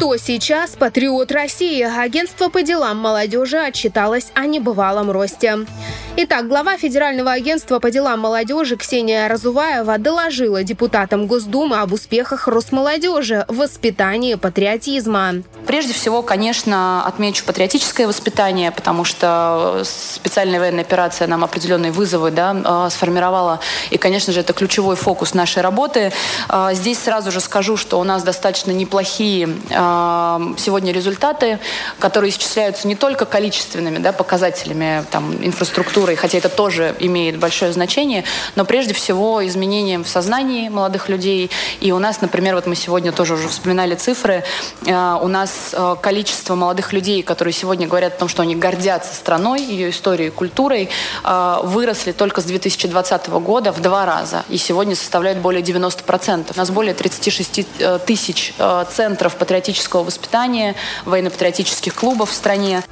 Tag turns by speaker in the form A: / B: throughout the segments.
A: Кто сейчас патриот России? Агентство по делам молодежи отчиталось о небывалом росте. Итак, глава Федерального агентства по делам молодежи Ксения Разуваева доложила депутатам Госдумы об успехах Росмолодежи в воспитании патриотизма.
B: Прежде всего, конечно, отмечу патриотическое воспитание, потому что специальная военная операция нам определенные вызовы да, а, сформировала. И, конечно же, это ключевой фокус нашей работы. А, здесь сразу же скажу, что у нас достаточно неплохие а, сегодня результаты, которые исчисляются не только количественными да, показателями там, инфраструктуры, хотя это тоже имеет большое значение, но прежде всего изменением в сознании молодых людей. И у нас, например, вот мы сегодня тоже уже вспоминали цифры, у нас Э, количество молодых людей, которые сегодня говорят о том, что они гордятся страной, ее историей, культурой, э, выросли только с 2020 года в два раза. И сегодня составляют более 90%. У нас более 36 э, тысяч центров патриотического воспитания, военно-патриотических клубов в стране.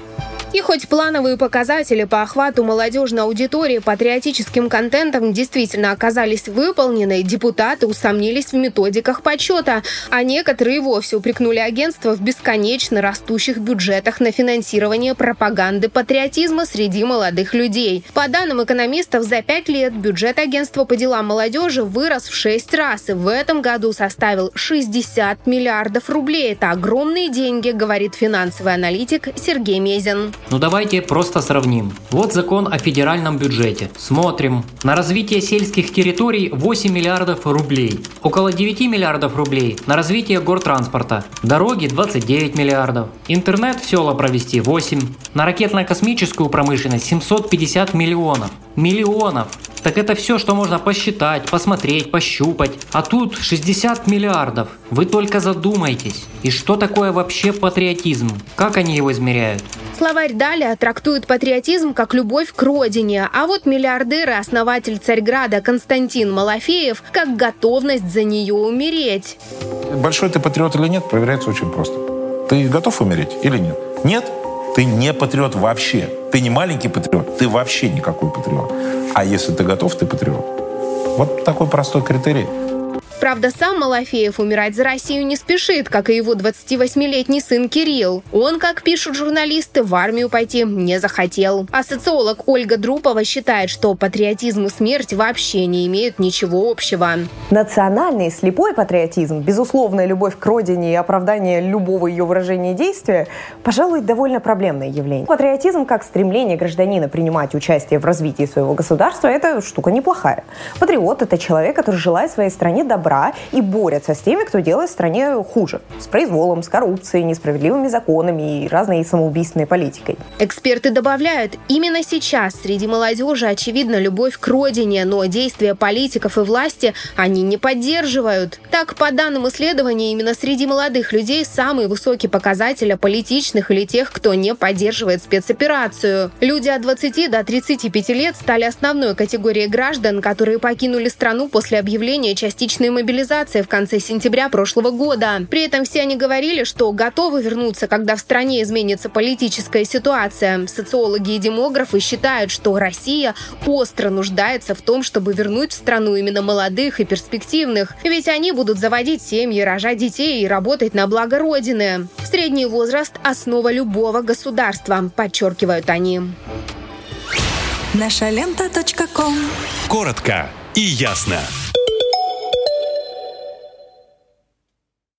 A: И хоть плановые показатели по охвату молодежной аудитории патриотическим контентом действительно оказались выполнены, депутаты усомнились в методиках подсчета, а некоторые вовсе упрекнули агентство в бесконечно растущих бюджетах на финансирование пропаганды патриотизма среди молодых людей. По данным экономистов, за пять лет бюджет агентства по делам молодежи вырос в шесть раз и в этом году составил 60 миллиардов рублей. Это огромные деньги, говорит финансовый аналитик Сергей Мезин.
C: Ну давайте просто сравним. Вот закон о федеральном бюджете. Смотрим. На развитие сельских территорий 8 миллиардов рублей. Около 9 миллиардов рублей на развитие гортранспорта. Дороги 29 миллиардов. Интернет в села провести 8. На ракетно-космическую промышленность 750 миллионов. Миллионов. Так это все, что можно посчитать, посмотреть, пощупать. А тут 60 миллиардов. Вы только задумайтесь. И что такое вообще патриотизм? Как они его измеряют?
A: Словарь Даля трактует патриотизм как любовь к родине, а вот миллиардер и основатель Царьграда Константин Малафеев как готовность за нее умереть.
D: Большой ты патриот или нет, проверяется очень просто. Ты готов умереть или нет? Нет? Ты не патриот вообще. Ты не маленький патриот, ты вообще никакой патриот. А если ты готов, ты патриот. Вот такой простой критерий.
A: Правда, сам Малафеев умирать за Россию не спешит, как и его 28-летний сын Кирилл. Он, как пишут журналисты, в армию пойти не захотел. А социолог Ольга Друпова считает, что патриотизм и смерть вообще не имеют ничего общего.
E: Национальный слепой патриотизм, безусловная любовь к родине и оправдание любого ее выражения действия, пожалуй, довольно проблемное явление. Патриотизм как стремление гражданина принимать участие в развитии своего государства – это штука неплохая. Патриот – это человек, который желает своей стране добра добра и борются с теми, кто делает стране хуже. С произволом, с коррупцией, несправедливыми законами и разной самоубийственной политикой.
A: Эксперты добавляют, именно сейчас среди молодежи очевидна любовь к родине, но действия политиков и власти они не поддерживают. Так, по данным исследования, именно среди молодых людей самый высокий показатель политичных или тех, кто не поддерживает спецоперацию. Люди от 20 до 35 лет стали основной категорией граждан, которые покинули страну после объявления частичной мобилизации в конце сентября прошлого года. При этом все они говорили, что готовы вернуться, когда в стране изменится политическая ситуация. Социологи и демографы считают, что Россия остро нуждается в том, чтобы вернуть в страну именно молодых и перспективных. Ведь они будут заводить семьи, рожать детей и работать на благо Родины. Средний возраст – основа любого государства, подчеркивают они.
F: Наша лента. Коротко и ясно.